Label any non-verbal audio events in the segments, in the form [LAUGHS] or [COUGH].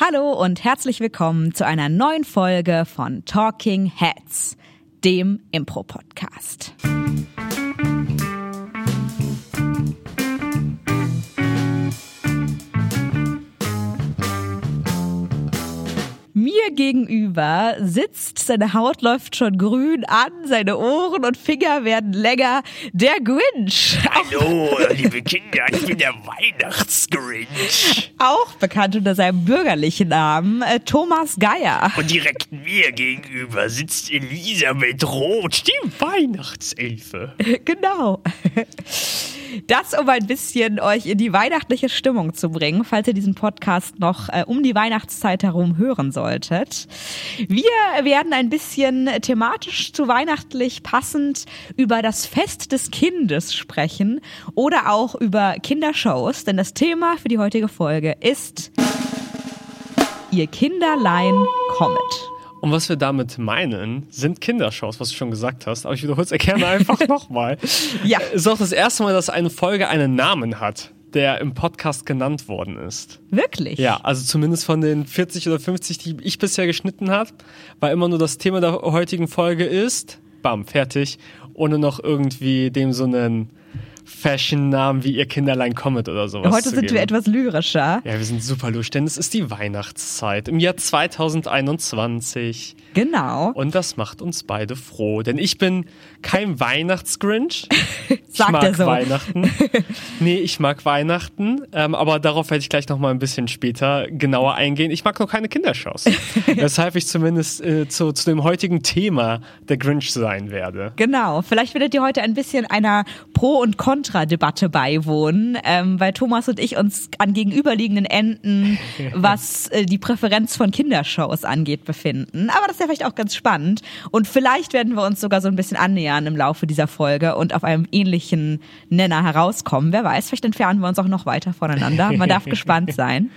Hallo und herzlich willkommen zu einer neuen Folge von Talking Heads, dem Impro-Podcast. Mir gegenüber sitzt, seine Haut läuft schon grün an, seine Ohren und Finger werden länger, der Grinch. Hallo, [LAUGHS] liebe Kinder, ich bin der Weihnachtsgrinch. Auch bekannt unter seinem bürgerlichen Namen, äh, Thomas Geier. Und direkt mir gegenüber sitzt Elisabeth Roth, die Weihnachtselfe. [LAUGHS] Genau. Das, um ein bisschen euch in die weihnachtliche Stimmung zu bringen, falls ihr diesen Podcast noch äh, um die Weihnachtszeit herum hören solltet. Wir werden ein bisschen thematisch zu weihnachtlich passend über das Fest des Kindes sprechen oder auch über Kindershows, denn das Thema für die heutige Folge ist Ihr Kinderlein kommet. Und was wir damit meinen, sind Kindershows, was du schon gesagt hast. Aber ich wiederhole es [LAUGHS] gerne einfach nochmal. Ja. Es ist auch das erste Mal, dass eine Folge einen Namen hat, der im Podcast genannt worden ist. Wirklich? Ja, also zumindest von den 40 oder 50, die ich bisher geschnitten habe, war immer nur das Thema der heutigen Folge ist, bam, fertig, ohne noch irgendwie dem so einen Fashion-Namen wie ihr Kinderlein kommet oder sowas. Heute sind geben. wir etwas lyrischer. Ja, wir sind super lustig, denn es ist die Weihnachtszeit im Jahr 2021. Genau. Und das macht uns beide froh, denn ich bin kein Weihnachtsgrinch. [LAUGHS] Ich Sagt mag er so. Weihnachten. [LAUGHS] Nee, ich mag Weihnachten, ähm, aber darauf werde ich gleich noch mal ein bisschen später genauer eingehen. Ich mag nur keine Kindershows, [LAUGHS] weshalb ich zumindest äh, zu, zu dem heutigen Thema der Grinch sein werde. Genau, vielleicht werdet ihr heute ein bisschen einer Pro- und Kontra-Debatte beiwohnen, ähm, weil Thomas und ich uns an gegenüberliegenden Enden, [LAUGHS] was äh, die Präferenz von Kindershows angeht, befinden. Aber das ist ja vielleicht auch ganz spannend. Und vielleicht werden wir uns sogar so ein bisschen annähern im Laufe dieser Folge und auf einem ähnlichen Nenner herauskommen. Wer weiß, vielleicht entfernen wir uns auch noch weiter voneinander. Man darf [LAUGHS] gespannt sein.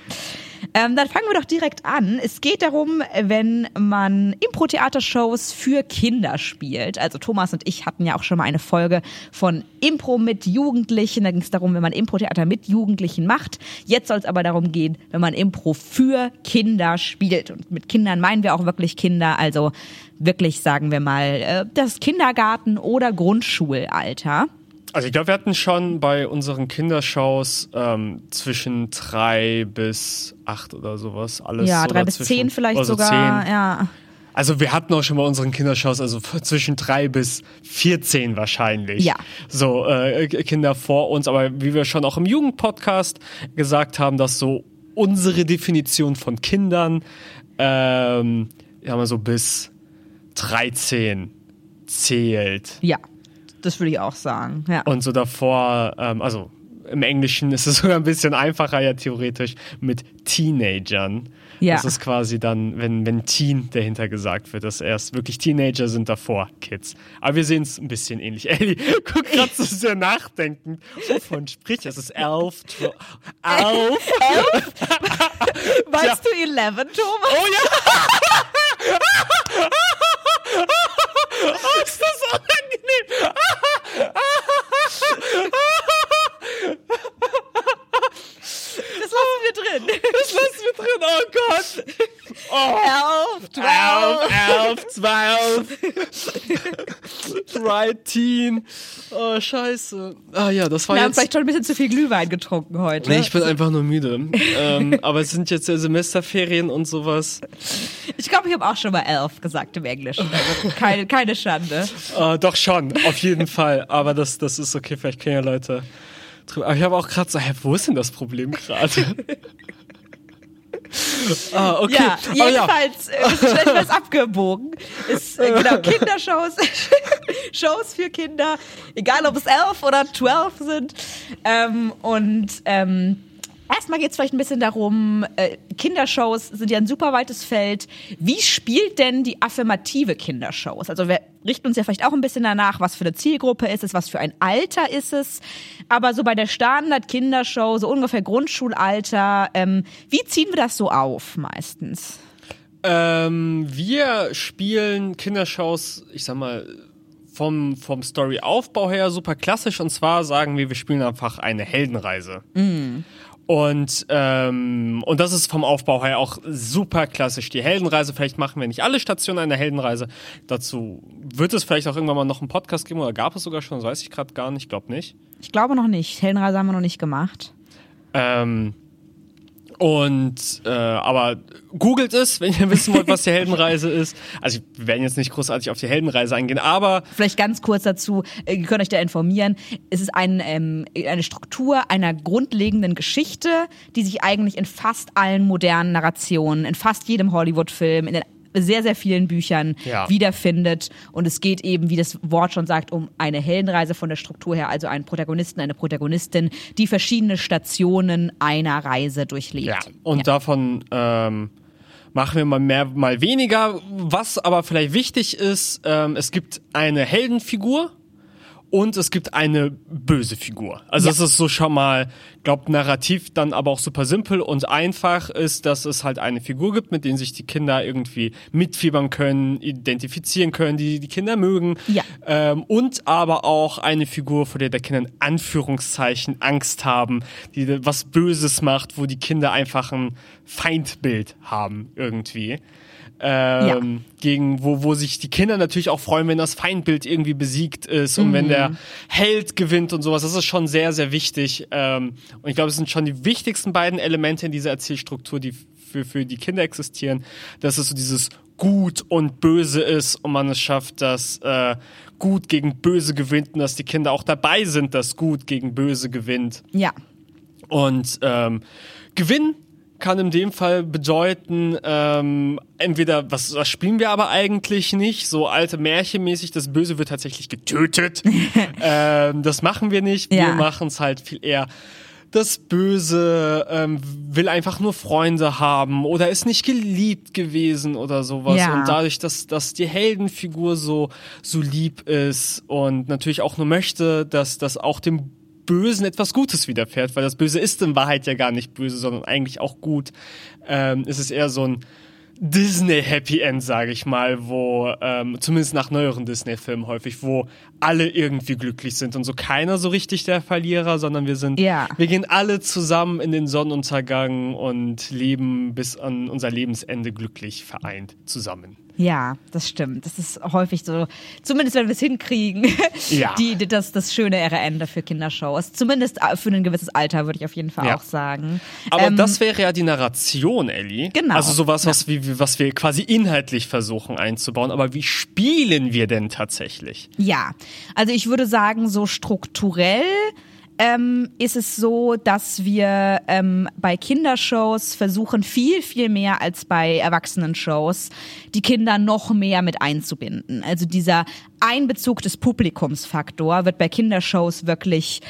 Ähm, dann fangen wir doch direkt an. Es geht darum, wenn man Impro-Theater-Shows für Kinder spielt. Also Thomas und ich hatten ja auch schon mal eine Folge von Impro mit Jugendlichen. Da ging es darum, wenn man Impro-Theater mit Jugendlichen macht. Jetzt soll es aber darum gehen, wenn man Impro für Kinder spielt. Und mit Kindern meinen wir auch wirklich Kinder. Also wirklich, sagen wir mal, äh, das Kindergarten- oder Grundschulalter. Also ich glaube, wir hatten schon bei unseren Kindershows ähm, zwischen drei bis acht oder sowas alles. Ja, drei bis zehn vielleicht Oder so sogar. zehn. Ja. Also wir hatten auch schon bei unseren Kindershows, also zwischen drei bis 14 wahrscheinlich. Ja. So äh, Kinder vor uns, aber wie wir schon auch im Jugendpodcast gesagt haben, dass so unsere Definition von Kindern, ähm, ja mal so bis 13 zählt. Ja, das würde ich auch sagen. Ja. Und so davor, ähm, also im Englischen ist es [LAUGHS] sogar ein bisschen einfacher ja theoretisch mit Teenagern. Ja. Das ist quasi dann, wenn, wenn Teen dahinter gesagt wird, dass erst wirklich Teenager sind davor Kids. Aber wir sehen es ein bisschen ähnlich. [LAUGHS] Ellie, guck gerade so sehr nachdenkend. Wovon spricht es? Ist elf, zwölf, elf. [LAUGHS] Meinst du 11, Thomas? Oh ja! Oh, ist das Das lassen wir drin. Das lassen wir drin, oh Gott! Oh. Elf, zwölf. Elf, zwölf. right Teen. Oh, scheiße. Ah ja, das war Wir haben jetzt... vielleicht schon ein bisschen zu viel Glühwein getrunken heute. Nee, ich bin einfach nur müde. ähm, aber es sind jetzt ja Semesterferien und sowas. Ich glaube, ich habe auch schon mal elf gesagt im Englischen. Also keine, keine Schande. Äh, doch schon, auf jeden Fall. Aber das, das ist okay, vielleicht kennen ja Leute drüber. Aber ich habe auch gerade so, hä, wo ist denn das Problem gerade? [LAUGHS] ah, okay. Ja, Aber ja. jedenfalls äh, sind etwas [LAUGHS] abgebogen. Ist, äh, genau, [LAUGHS] Kindershows, Shows für Kinder, egal ob es elf oder zwölf sind. Ähm, und ähm, Erstmal geht es vielleicht ein bisschen darum, äh, Kindershows sind ja ein super weites Feld. Wie spielt denn die affirmative Kindershows? Also wir richten uns ja vielleicht auch ein bisschen danach, was für eine Zielgruppe ist es, was für ein Alter ist es. Aber so bei der Standard-Kindershow, so ungefähr Grundschulalter, ähm, wie ziehen wir das so auf meistens? Ähm, wir spielen Kindershows, ich sag mal, vom, vom Storyaufbau her super klassisch. Und zwar sagen wir, wir spielen einfach eine Heldenreise. Und, ähm, und das ist vom Aufbau her auch super klassisch. Die Heldenreise, vielleicht machen wir nicht alle Stationen einer Heldenreise. Dazu wird es vielleicht auch irgendwann mal noch einen Podcast geben oder gab es sogar schon, das weiß ich gerade gar nicht, ich glaube nicht. Ich glaube noch nicht. Heldenreise haben wir noch nicht gemacht. Ähm, und äh, aber googelt es, wenn ihr wissen wollt, was die Heldenreise ist. Also wir werden jetzt nicht großartig auf die Heldenreise eingehen, aber Vielleicht ganz kurz dazu, äh, ihr könnt euch da informieren. Es ist ein, ähm, eine Struktur einer grundlegenden Geschichte, die sich eigentlich in fast allen modernen Narrationen, in fast jedem Hollywood-Film, in den sehr, sehr vielen Büchern Ja. wiederfindet. Und es geht eben, wie das Wort schon sagt, um eine Heldenreise von der Struktur her, also einen Protagonisten, eine Protagonistin, die verschiedene Stationen einer Reise durchlebt. ja. Und davon ähm, machen wir mal mehr, mal weniger. Was aber vielleicht wichtig ist, ähm, es gibt eine Heldenfigur. Und es gibt eine böse Figur. Also Ja. es ist so schon mal, glaubt narrativ dann aber auch super simpel und einfach ist, dass es halt eine Figur gibt, mit denen sich die Kinder irgendwie mitfiebern können, identifizieren können, die die Kinder mögen. Ja. Ähm, und aber auch eine Figur, vor der der Kinder in Anführungszeichen Angst haben, die was Böses macht, wo die Kinder einfach ein Feindbild haben irgendwie. Ähm, gegen, wo, wo sich die Kinder natürlich auch freuen, wenn das Feindbild irgendwie besiegt ist und wenn der Held gewinnt und sowas. Das ist schon sehr, sehr wichtig. Ähm, und ich glaube, das sind schon die wichtigsten beiden Elemente in dieser Erzählstruktur, die für, für die Kinder existieren. Dass es so dieses Gut und Böse ist und man es schafft, dass äh, Gut gegen Böse gewinnt und dass die Kinder auch dabei sind, dass Gut gegen Böse gewinnt. Ja. Und ähm, Gewinn kann in dem Fall bedeuten, ähm, entweder, was, was spielen wir aber eigentlich nicht, so alte Märchenmäßig, das Böse wird tatsächlich getötet. [LAUGHS] ähm, das machen wir nicht. Wir Ja. machen es halt viel eher. Das Böse ähm, will einfach nur Freunde haben oder ist nicht geliebt gewesen oder sowas. Ja. Und dadurch, dass, dass die Heldenfigur so, so lieb ist und natürlich auch nur möchte, dass das auch dem Bösen etwas Gutes widerfährt, weil das Böse ist in Wahrheit ja gar nicht böse, sondern eigentlich auch gut. Ähm, es ist eher so ein Disney Happy End, sage ich mal, wo ähm, zumindest nach neueren Disney-Filmen häufig, wo alle irgendwie glücklich sind und so keiner so richtig der Verlierer, sondern wir sind, Ja. wir gehen alle zusammen in den Sonnenuntergang und leben bis an unser Lebensende glücklich vereint zusammen. Ja, das stimmt. Das ist häufig so, zumindest wenn wir es hinkriegen, [LAUGHS] Ja. die, das, das schönere Ende für Kindershows. Zumindest äh, für ein gewisses Alter, würde ich auf jeden Fall Ja. auch sagen. Aber Ähm, das wäre ja die Narration, Ellie. Genau. Also sowas, was, wie, was wir quasi inhaltlich versuchen einzubauen. Aber wie spielen wir denn tatsächlich? Ja, also ich würde sagen, so strukturell ähm, ist es so, dass wir ähm, bei Kindershows versuchen, viel, viel mehr als bei Erwachsenen-Shows, die Kinder noch mehr mit einzubinden. Also dieser Einbezug des Publikumsfaktor wird bei Kindershows wirklich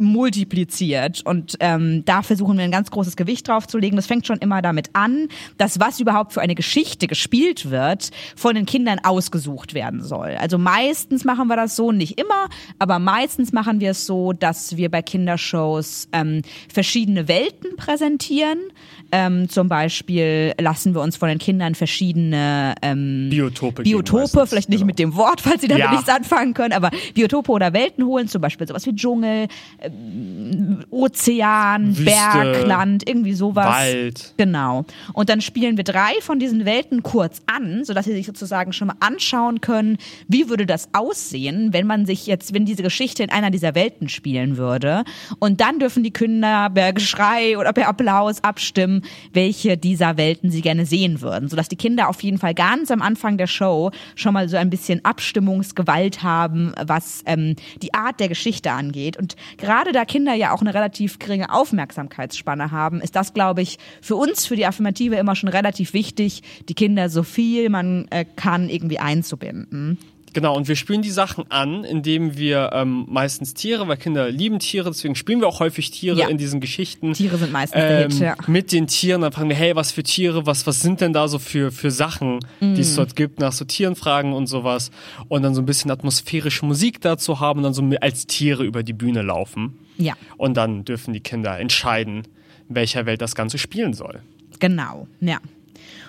multipliziert und ähm, da versuchen wir ein ganz großes Gewicht drauf zu legen. Das fängt schon immer damit an, dass was überhaupt für eine Geschichte gespielt wird, von den Kindern ausgesucht werden soll. Also meistens machen wir das so, nicht immer, aber meistens machen wir es so, dass wir bei Kindershows ähm, verschiedene Welten präsentieren. Ähm, zum Beispiel lassen wir uns von den Kindern verschiedene ähm, Biotope. Biotope, vielleicht nicht Genau. mit dem Wort, falls sie damit Ja. nichts anfangen können, aber Biotope oder Welten holen, zum Beispiel sowas wie Dschungel, Ozean, Wüste, Bergland, irgendwie sowas. Wald. Genau. Und dann spielen wir drei von diesen Welten kurz an, sodass sie sich sozusagen schon mal anschauen können, wie würde das aussehen, wenn man sich jetzt, wenn diese Geschichte in einer dieser Welten spielen würde. Und dann dürfen die Kinder per Geschrei oder per Applaus abstimmen, welche dieser Welten sie gerne sehen würden, sodass die Kinder auf jeden Fall ganz am Anfang der Show schon mal so ein bisschen Abstimmungsgewalt haben, was ähm, die Art der Geschichte angeht. Und gerade da Kinder ja auch eine relativ geringe Aufmerksamkeitsspanne haben, ist das, glaube ich, für uns, für die Affirmative immer schon relativ wichtig, die Kinder so viel man äh, kann irgendwie einzubinden. Genau, und wir spielen die Sachen an, indem wir ähm, meistens Tiere, weil Kinder lieben Tiere, deswegen spielen wir auch häufig Tiere Ja. in diesen Geschichten. Tiere sind meistens der ähm, Hit, ja. Mit den Tieren, dann fragen wir, hey, was für Tiere, was, was sind denn da so für, für Sachen, die Mhm. es dort gibt, nach so Tieren fragen und sowas. Und dann so ein bisschen atmosphärische Musik dazu haben und dann so als Tiere über die Bühne laufen. Ja, Und dann dürfen die Kinder entscheiden, in welcher Welt das Ganze spielen soll. genau, ja.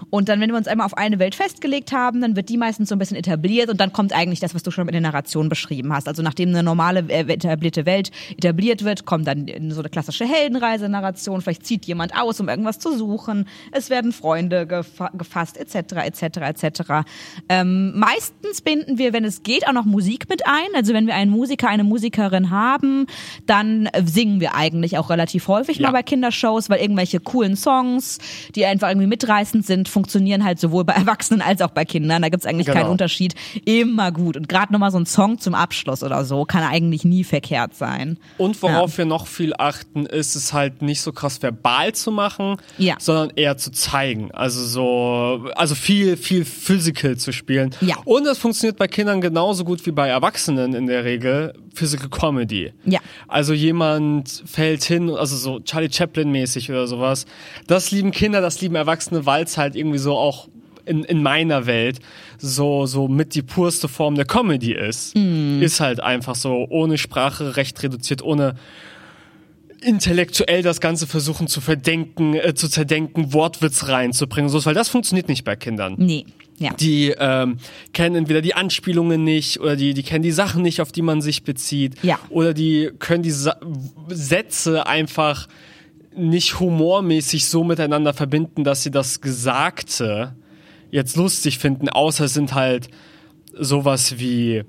Und dann, wenn wir uns einmal auf eine Welt festgelegt haben, dann wird die meistens so ein bisschen etabliert und dann kommt eigentlich das, was du schon mit der Narration beschrieben hast. Also nachdem eine normale äh, etablierte Welt etabliert wird, kommt dann so eine klassische Heldenreise-Narration. Vielleicht zieht jemand aus, um irgendwas zu suchen. Es werden Freunde gefa gefasst, etc., etc., etc. Ähm, meistens binden wir, wenn es geht, auch noch Musik mit ein. Also wenn wir einen Musiker, eine Musikerin haben, dann singen wir eigentlich auch relativ häufig Ja. mal bei Kindershows, weil irgendwelche coolen Songs, die einfach irgendwie mitreißend sind, funktionieren halt sowohl bei Erwachsenen als auch bei Kindern. Da gibt's eigentlich Genau. keinen Unterschied. Immer gut. Und gerade nochmal so ein Song zum Abschluss oder so kann eigentlich nie verkehrt sein. Und worauf wir noch viel achten, ist es halt nicht so krass verbal zu machen, Ja. sondern eher zu zeigen. Also so, also viel, viel physical zu spielen. Ja. Und das funktioniert bei Kindern genauso gut wie bei Erwachsenen in der Regel. Physical Comedy. Ja. Also jemand fällt hin, also so Charlie Chaplin mäßig oder sowas. Das lieben Kinder, das lieben Erwachsene, weil es halt irgendwie so auch in, in meiner Welt so, so mit die purste Form der Comedy ist. Ist halt einfach so ohne Sprache, recht reduziert, ohne intellektuell das Ganze versuchen zu verdenken, äh, zu zerdenken, Wortwitz reinzubringen, so, weil das funktioniert nicht bei Kindern. Nee. Ja. Die ähm, kennen entweder die Anspielungen nicht oder die, die kennen die Sachen nicht, auf die man sich bezieht. Ja. Oder die können die Sa Sätze einfach nicht humormäßig so miteinander verbinden, dass sie das Gesagte jetzt lustig finden, außer es sind halt sowas wie,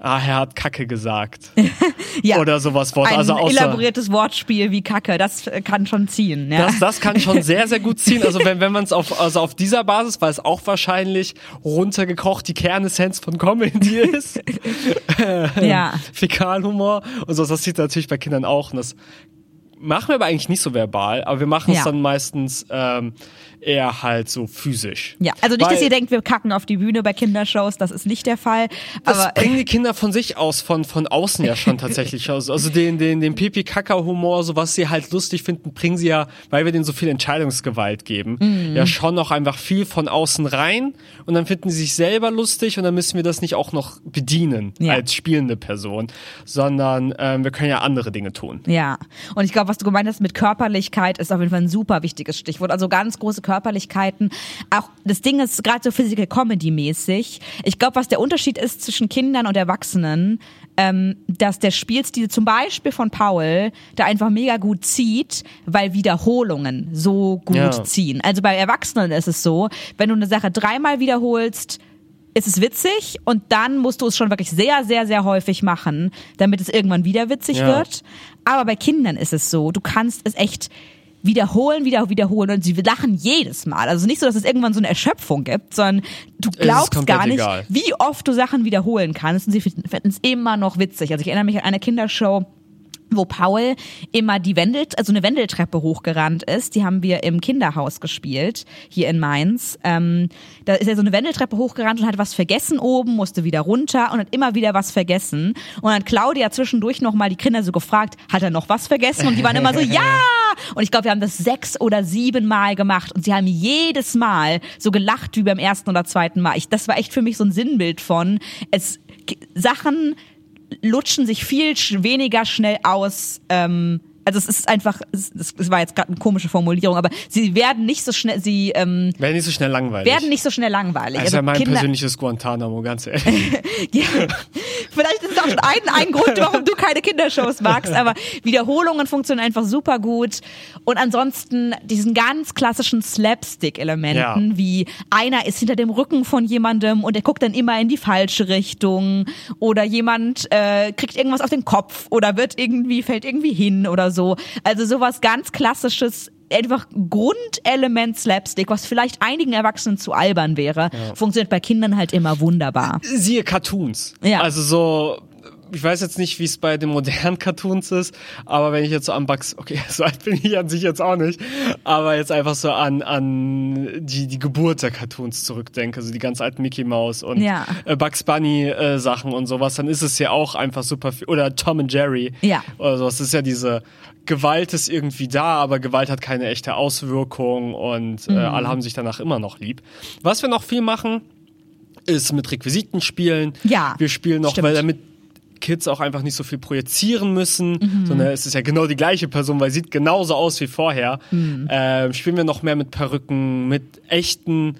ah, er hat Kacke gesagt. [LAUGHS] ja. Oder sowas Wort. Ein also außer, elaboriertes Wortspiel wie Kacke, das äh, kann schon ziehen. Ja. Das, das kann schon sehr, sehr gut ziehen. Also wenn, wenn man es auf, also auf dieser Basis, weil es auch wahrscheinlich runtergekocht die Kernessenz von Comedy [LAUGHS] ist, ja. [LAUGHS] Fäkalhumor und so, das sieht natürlich bei Kindern auch. Und das machen wir aber eigentlich nicht so verbal, aber wir machen es Ja. dann meistens ähm, eher halt so physisch. Ja, also nicht, Weil- dass ihr denkt, wir kacken auf die Bühne bei Kindershows, das ist nicht der Fall. Das aber bringen die Kinder von sich aus, von, von außen ja schon tatsächlich aus. Also den, den, den Pipi-Kaka-Humor, so was sie halt lustig finden, bringen sie ja, weil wir denen so viel Entscheidungsgewalt geben, Mhm. ja schon noch einfach viel von außen rein und dann finden sie sich selber lustig und dann müssen wir das nicht auch noch bedienen Ja. als spielende Person, sondern ähm, wir können ja andere Dinge tun. Ja, und ich glaube, was du gemeint hast mit Körperlichkeit ist auf jeden Fall ein super wichtiges Stichwort. Also ganz große Körperlichkeiten. Auch das Ding ist gerade so Physical Comedy mäßig. Ich glaube, was der Unterschied ist zwischen Kindern und Erwachsenen, ähm, dass der Spielstil zum Beispiel von Paul da einfach mega gut zieht, weil Wiederholungen so gut Ja. ziehen. Also bei Erwachsenen ist es so, wenn du eine Sache dreimal wiederholst, ist es witzig und dann musst du es schon wirklich sehr, sehr, sehr häufig machen, damit es irgendwann wieder witzig Ja. wird. Aber bei Kindern ist es so, du kannst es echt wiederholen, wieder wiederholen und sie lachen jedes Mal. Also nicht so, dass es irgendwann so eine Erschöpfung gibt, sondern du glaubst gar nicht, egal. wie oft du Sachen wiederholen kannst und sie finden es immer noch witzig. Also ich erinnere mich an eine Kindershow, wo Paul immer die Wendel, also eine Wendeltreppe hochgerannt ist. Die haben wir im Kinderhaus gespielt, hier in Mainz. Ähm, da ist er so eine Wendeltreppe hochgerannt und hat was vergessen oben, musste wieder runter und hat immer wieder was vergessen. Und dann hat Claudia zwischendurch nochmal die Kinder so gefragt, hat er noch was vergessen? Und die waren immer so, [LAUGHS] ja! Und ich glaube, wir haben das sechs oder sieben Mal gemacht und sie haben jedes Mal so gelacht wie beim ersten oder zweiten Mal. Ich, das war echt für mich so ein Sinnbild von, es, Sachen lutschen sich viel weniger schnell aus. Ähm, also es ist einfach, es, es war jetzt gerade eine komische Formulierung, aber sie werden nicht so schnell, sie ähm, Wäre nicht so schnell langweilig. werden nicht so schnell langweilig. das ist ja mein Kinder, persönliches Guantanamo, ganz ehrlich. [LAUGHS] ja, vielleicht ist es auch schon ein, ein Grund, warum du keine Kindershows magst, aber Wiederholungen funktionieren einfach super gut. Und ansonsten diesen ganz klassischen Slapstick-Elementen, Ja. wie einer ist hinter dem Rücken von jemandem und der guckt dann immer in die falsche Richtung oder jemand äh, kriegt irgendwas auf den Kopf oder wird irgendwie, fällt irgendwie hin oder so. Also sowas ganz klassisches einfach Grundelement Slapstick, was vielleicht einigen Erwachsenen zu albern wäre, funktioniert bei Kindern halt immer wunderbar. Siehe Cartoons. Ja. Also so, ich weiß jetzt nicht, wie es bei den modernen Cartoons ist, aber wenn ich jetzt so an Bugs, okay, [LAUGHS] so alt bin ich an sich jetzt auch nicht, aber jetzt einfach so an, an die, die Geburt der Cartoons zurückdenke, also die ganz alten Mickey Mouse und Ja. äh, Bugs Bunny äh, Sachen und sowas, dann ist es ja auch einfach super viel, oder Tom and Jerry. Ja. Oder sowas, das ist ja diese, Gewalt ist irgendwie da, aber Gewalt hat keine echte Auswirkung und Mhm. äh, alle haben sich danach immer noch lieb. Was wir noch viel machen, ist mit Requisiten spielen. Ja, Wir spielen noch, stimmt. weil damit Kids auch einfach nicht so viel projizieren müssen, sondern es ist ja genau die gleiche Person, weil sie sieht genauso aus wie vorher. Ähm, spielen wir noch mehr mit Perücken, mit echten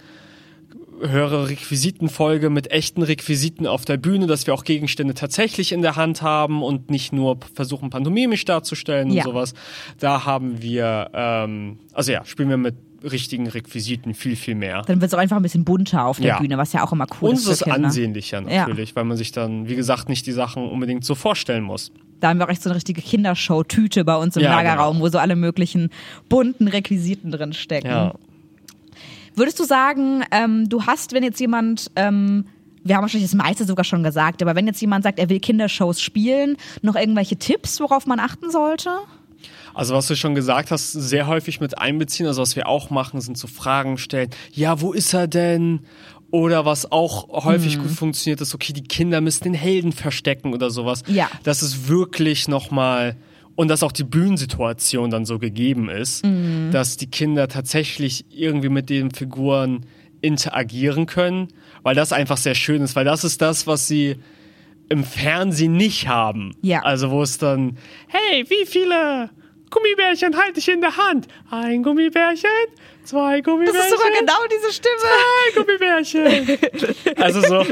höhere Requisitenfolge mit echten Requisiten auf der Bühne, dass wir auch Gegenstände tatsächlich in der Hand haben und nicht nur versuchen, pantomimisch darzustellen Ja. und sowas. Da haben wir, ähm, also ja, spielen wir mit richtigen Requisiten viel, viel mehr. Dann wird es auch einfach ein bisschen bunter auf der Ja. Bühne, was ja auch immer cool Und ist. es ist ansehnlicher natürlich, weil man sich dann, wie gesagt, nicht die Sachen unbedingt so vorstellen muss. Da haben wir auch echt so eine richtige Kindershow-Tüte bei uns im Ja, Lagerraum, genau. wo so alle möglichen bunten Requisiten drin stecken. Ja. Würdest du sagen, ähm, du hast, wenn jetzt jemand, ähm, wir haben wahrscheinlich das meiste sogar schon gesagt, aber wenn jetzt jemand sagt, er will Kindershows spielen, noch irgendwelche Tipps, worauf man achten sollte? Also was du schon gesagt hast, sehr häufig mit einbeziehen. Also was wir auch machen, sind so Fragen stellen. Ja, wo ist er denn? Oder was auch häufig Mhm. gut funktioniert, ist, okay, die Kinder müssen den Helden verstecken oder sowas. Ja. Das ist wirklich nochmal, und dass auch die Bühnensituation dann so gegeben ist, Mhm. dass die Kinder tatsächlich irgendwie mit den Figuren interagieren können, weil das einfach sehr schön ist, weil das ist das, was sie im Fernsehen nicht haben. Ja. Also wo es dann, hey, wie viele Gummibärchen halte ich in der Hand? Ein Gummibärchen, zwei Gummibärchen. Das ist sogar genau diese Stimme. Zwei Gummibärchen. [LAUGHS] also so,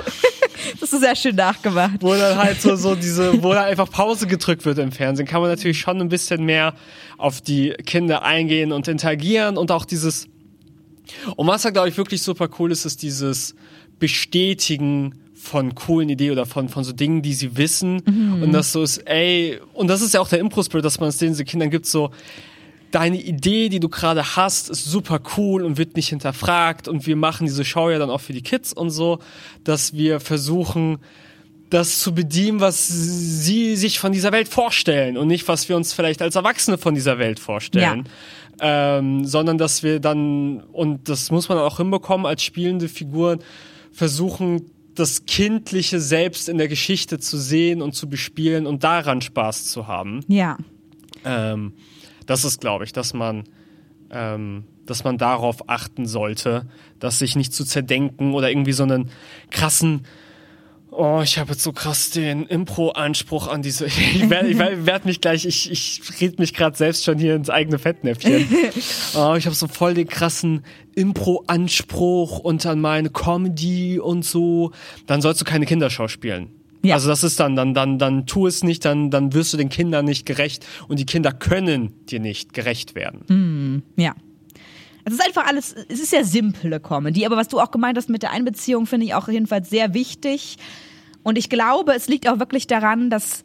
Das ist sehr schön nachgemacht. wo dann halt so, so diese, wo dann einfach Pause gedrückt wird im Fernsehen, kann man natürlich schon ein bisschen mehr auf die Kinder eingehen und interagieren und auch dieses, und was da glaube ich wirklich super cool ist, ist dieses Bestätigen von coolen Ideen oder von, von so Dingen, die sie wissen. Und das so ist, ey, und das ist ja auch der Impro-Spirit, dass man es den Kindern gibt, so, deine Idee, die du gerade hast, ist super cool und wird nicht hinterfragt. Und wir machen diese Show ja dann auch für die Kids und so, dass wir versuchen, das zu bedienen, was sie sich von dieser Welt vorstellen und nicht, was wir uns vielleicht als Erwachsene von dieser Welt vorstellen. Ähm, sondern dass wir dann, und das muss man auch hinbekommen, als spielende Figuren versuchen, das Kindliche selbst in der Geschichte zu sehen und zu bespielen und daran Spaß zu haben. Ja. Ähm, das ist, glaube ich, dass man, ähm, dass man darauf achten sollte, dass sich nicht zu zerdenken oder irgendwie so einen krassen Oh, ich habe jetzt so krass den Impro-Anspruch an diese. [LAUGHS] Ich werde ich werd, werd mich gleich, ich, ich red mich gerade selbst schon hier ins eigene Fettnäpfchen. [LAUGHS] oh, ich habe so voll den krassen Impro-Anspruch und an meine Comedy und so. Dann sollst du keine Kindershow spielen. Ja. Also das ist dann, dann, dann, dann tu es nicht, dann, dann wirst du den Kindern nicht gerecht und die Kinder können dir nicht gerecht werden. Ja. Es ist einfach alles, es ist ja simple Comedy, aber was du auch gemeint hast mit der Einbeziehung, finde ich auch jedenfalls sehr wichtig. Und ich glaube, es liegt auch wirklich daran, dass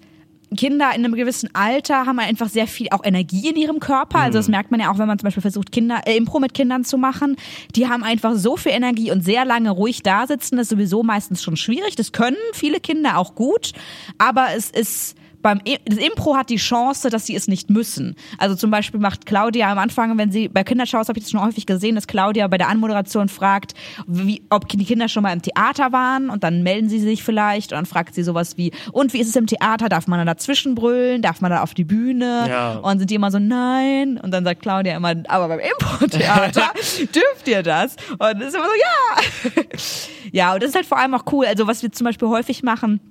Kinder in einem gewissen Alter haben einfach sehr viel auch Energie in ihrem Körper. Also das merkt man ja auch, wenn man zum Beispiel versucht, Kinder, äh, Impro mit Kindern zu machen. Die haben einfach so viel Energie und sehr lange ruhig da sitzen. Das ist sowieso meistens schon schwierig. Das können viele Kinder auch gut. Aber es ist beim das Impro hat die Chance, dass sie es nicht müssen. Also zum Beispiel macht Claudia am Anfang, wenn sie bei Kindershows habe ich das schon häufig gesehen, dass Claudia bei der Anmoderation fragt, wie, ob die Kinder schon mal im Theater waren und dann melden sie sich vielleicht und dann fragt sie sowas wie, und wie ist es im Theater? Darf man da dazwischen brüllen? Darf man da auf die Bühne? Ja. Und sind die immer so, nein. Und dann sagt Claudia immer, aber beim Impro-Theater [LAUGHS] dürft ihr das. Und ist immer so, ja. [LAUGHS] ja, und das ist halt vor allem auch cool. Also was wir zum Beispiel häufig machen,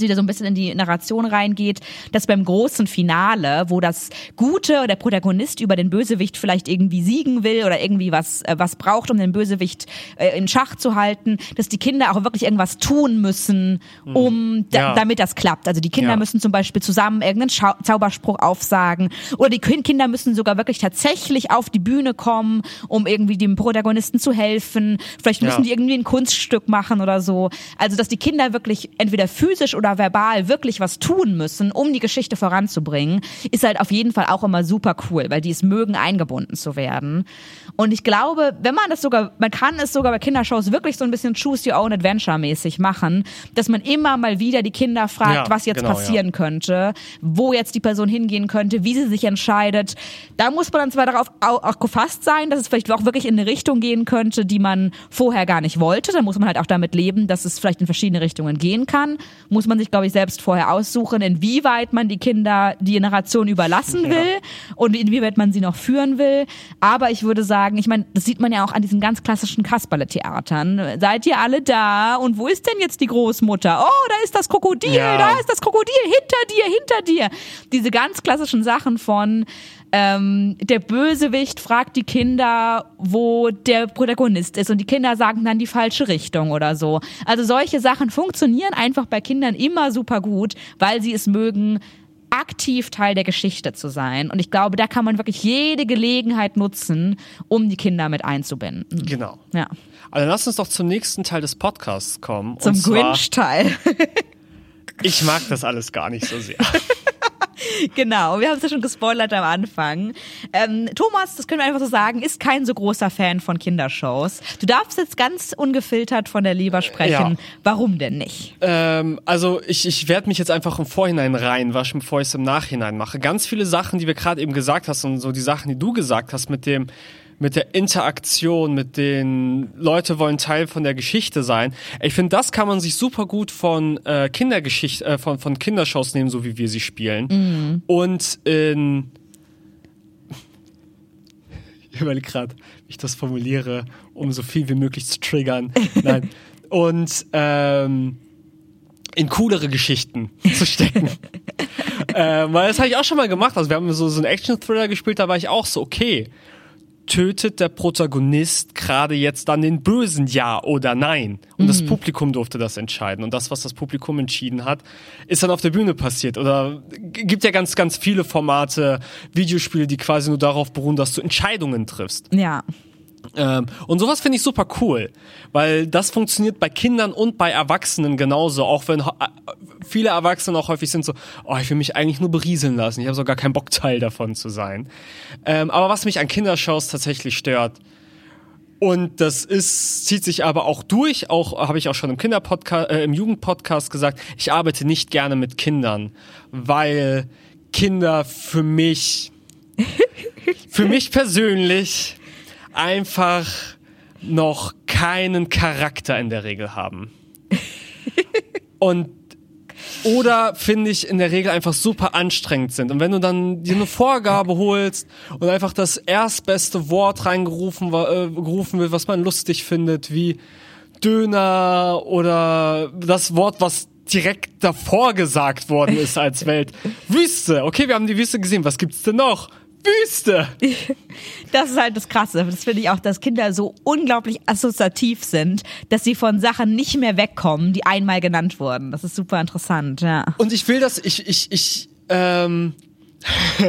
wieder so ein bisschen in die Narration reingeht, dass beim großen Finale, wo das Gute oder der Protagonist über den Bösewicht vielleicht irgendwie siegen will oder irgendwie was, äh, was braucht, um den Bösewicht äh, in Schach zu halten, dass die Kinder auch wirklich irgendwas tun müssen, um da, Ja. damit das klappt. Also die Kinder Ja. müssen zum Beispiel zusammen irgendeinen Schau Zauberspruch aufsagen oder die Kin- Kinder müssen sogar wirklich tatsächlich auf die Bühne kommen, um irgendwie dem Protagonisten zu helfen. Vielleicht müssen Ja. die irgendwie ein Kunststück machen oder so. Also dass die Kinder wirklich entweder physisch oder verbal wirklich was tun müssen, um die Geschichte voranzubringen, ist halt auf jeden Fall auch immer super cool, weil die es mögen, eingebunden zu werden. Und ich glaube, wenn man das sogar, man kann es sogar bei Kindershows wirklich so ein bisschen Choose Your Own Adventure mäßig machen, dass man immer mal wieder die Kinder fragt, Ja, was jetzt genau, passieren könnte, wo jetzt die Person hingehen könnte, wie sie sich entscheidet. Da muss man dann zwar darauf au- auch gefasst sein, dass es vielleicht auch wirklich in eine Richtung gehen könnte, die man vorher gar nicht wollte. Dann muss man halt auch damit leben, dass es vielleicht in verschiedene Richtungen gehen kann. Muss man man sich, glaube ich, selbst vorher aussuchen, inwieweit man die Kinder die Generation überlassen will und inwieweit man sie noch führen will. Aber ich würde sagen, ich meine, das sieht man ja auch an diesen ganz klassischen Kasperle-Theatern. Seid ihr alle da? Und wo ist denn jetzt die Großmutter? Oh, da ist das Krokodil, Ja. da ist das Krokodil, hinter dir, hinter dir. Diese ganz klassischen Sachen von ähm, der Bösewicht fragt die Kinder, wo der Protagonist ist und die Kinder sagen dann die falsche Richtung oder so. Also solche Sachen funktionieren einfach bei Kindern immer super gut, weil sie es mögen, aktiv Teil der Geschichte zu sein. Und ich glaube, da kann man wirklich jede Gelegenheit nutzen, um die Kinder mit einzubinden. Genau. Ja. Also lass uns doch zum nächsten Teil des Podcasts kommen. Zum Grinch-Teil. Ich mag das alles gar nicht so sehr. [LAUGHS] Genau, wir haben es ja schon gespoilert am Anfang. Ähm, Thomas, das können wir einfach so sagen, ist kein so großer Fan von Kindershows. Du darfst jetzt ganz ungefiltert von der Leber sprechen. Ja. Warum denn nicht? ähm, also ich, ich werde mich jetzt einfach im Vorhinein reinwaschen, bevor ich es im Nachhinein mache. Ganz viele Sachen, die wir gerade eben gesagt hast und so die Sachen, die du gesagt hast mit dem mit der Interaktion, mit den Leute wollen Teil von der Geschichte sein. Ich finde, das kann man sich super gut von äh, Kindergeschichte, äh, von, von Kindershows nehmen, so wie wir sie spielen. Und in [LAUGHS] ich überlege gerade, wie ich das formuliere, um so viel wie möglich zu triggern. [LAUGHS] Nein. Und ähm, in coolere Geschichten [LAUGHS] zu stecken. äh, weil das habe ich auch schon mal gemacht. Also wir haben so, so einen Action-Thriller gespielt, da war ich auch so, okay, tötet der Protagonist gerade jetzt dann den Bösen, ja oder nein? Und das Publikum durfte das entscheiden. Und das, was das Publikum entschieden hat, ist dann auf der Bühne passiert. Oder gibt ja ganz, ganz viele Formate, Videospiele, die quasi nur darauf beruhen, dass du Entscheidungen triffst. Ja. Ähm, und sowas finde ich super cool, weil das funktioniert bei Kindern und bei Erwachsenen genauso, auch wenn äh, viele Erwachsene auch häufig sind so, oh, ich will mich eigentlich nur berieseln lassen, ich habe sogar keinen Bock Teil davon zu sein. Ähm, aber was mich an Kindershows tatsächlich stört, und das ist, zieht sich aber auch durch, auch habe ich auch schon im Kinderpodcast, äh, im Jugendpodcast gesagt, ich arbeite nicht gerne mit Kindern, weil Kinder für mich, für mich persönlich einfach noch keinen Charakter in der Regel haben. [LAUGHS] Und oder finde ich in der Regel einfach super anstrengend sind. Und wenn du dann dir eine Vorgabe holst und einfach das erstbeste Wort reingerufen äh, gerufen wird, was man lustig findet, wie Döner oder das Wort, was direkt davor gesagt worden ist als Welt. [LAUGHS] Wüste. Okay, wir haben die Wüste gesehen. Was gibt's denn noch? Wüste. [LAUGHS] Das ist halt das Krasse. Das finde ich auch, dass Kinder so unglaublich assoziativ sind, dass sie von Sachen nicht mehr wegkommen, die einmal genannt wurden. Das ist super interessant, ja. Und ich will das, ich, ich, ich, ähm, [LAUGHS]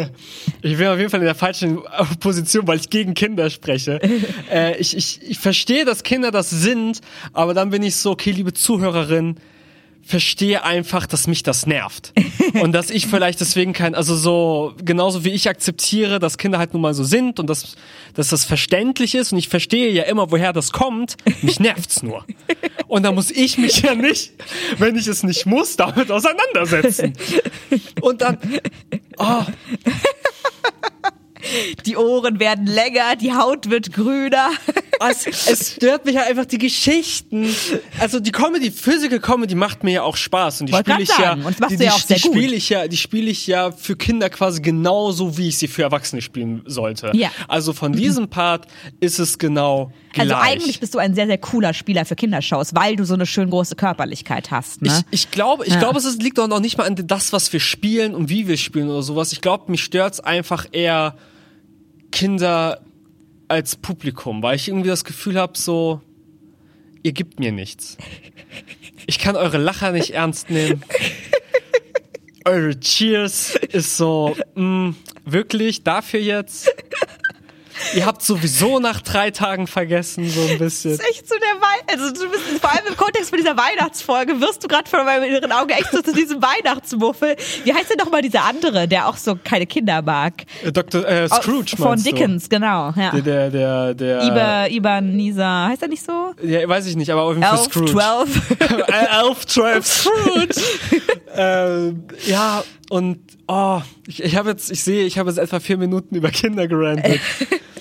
ich bin auf jeden Fall in der falschen Position, weil ich gegen Kinder spreche. [LAUGHS] äh, ich, ich, ich verstehe, dass Kinder das sind, aber dann bin ich so, okay, liebe Zuhörerin, verstehe einfach, dass mich das nervt. Und dass ich vielleicht deswegen kein, also so, genauso wie ich akzeptiere, dass Kinder halt nun mal so sind und dass, dass das verständlich ist und ich verstehe ja immer, woher das kommt, mich nervt's nur. Und da muss ich mich ja nicht, wenn ich es nicht muss, damit auseinandersetzen. Und dann, oh, Die Ohren werden länger, die Haut wird grüner. Es, es stört mich ja einfach die Geschichten. Also die Comedy, Physical Comedy macht mir ja auch Spaß und die spiele ich ja, und das die, du ja die, auch sehr die spiele ich ja, die spiele ich ja für Kinder quasi genauso, wie ich sie für Erwachsene spielen sollte. Ja. Also von diesem Part ist es genau gleich. Also eigentlich bist du ein sehr, sehr cooler Spieler für Kindershows, weil du so eine schön große Körperlichkeit hast. Ne? Ich, ich glaube, ich Ja. glaube, es liegt auch noch nicht mal an das, was wir spielen und wie wir spielen oder sowas. Ich glaube, mich stört's einfach eher Kinder als Publikum, weil ich irgendwie das Gefühl habe, so, ihr gibt mir nichts. Ich kann eure Lacher nicht ernst nehmen. Eure Cheers ist so, mh, wirklich, dafür jetzt? Ihr habt sowieso nach drei Tagen vergessen, so ein bisschen. Das ist echt zu der Wei also du bist vor allem im Kontext von dieser Weihnachtsfolge wirst du gerade von meinem inneren Auge echt so zu diesem Weihnachtsmuffel. Wie heißt denn doch mal dieser andere, der auch so keine Kinder mag? Äh, Dr. Äh, Scrooge Von meinst du? Dickens, genau. Ja. Der, der, der, der Iber, Ibanisa, heißt er nicht so? Ja, weiß ich nicht, aber auf jeden Fall Elf, Scrooge. 12. [LAUGHS] Äh, Elf, 12, Scrooge. [LAUGHS] ähm, ja, und oh, ich, ich habe jetzt, ich sehe, ich habe jetzt etwa vier Minuten über Kinder gerantet. [LAUGHS]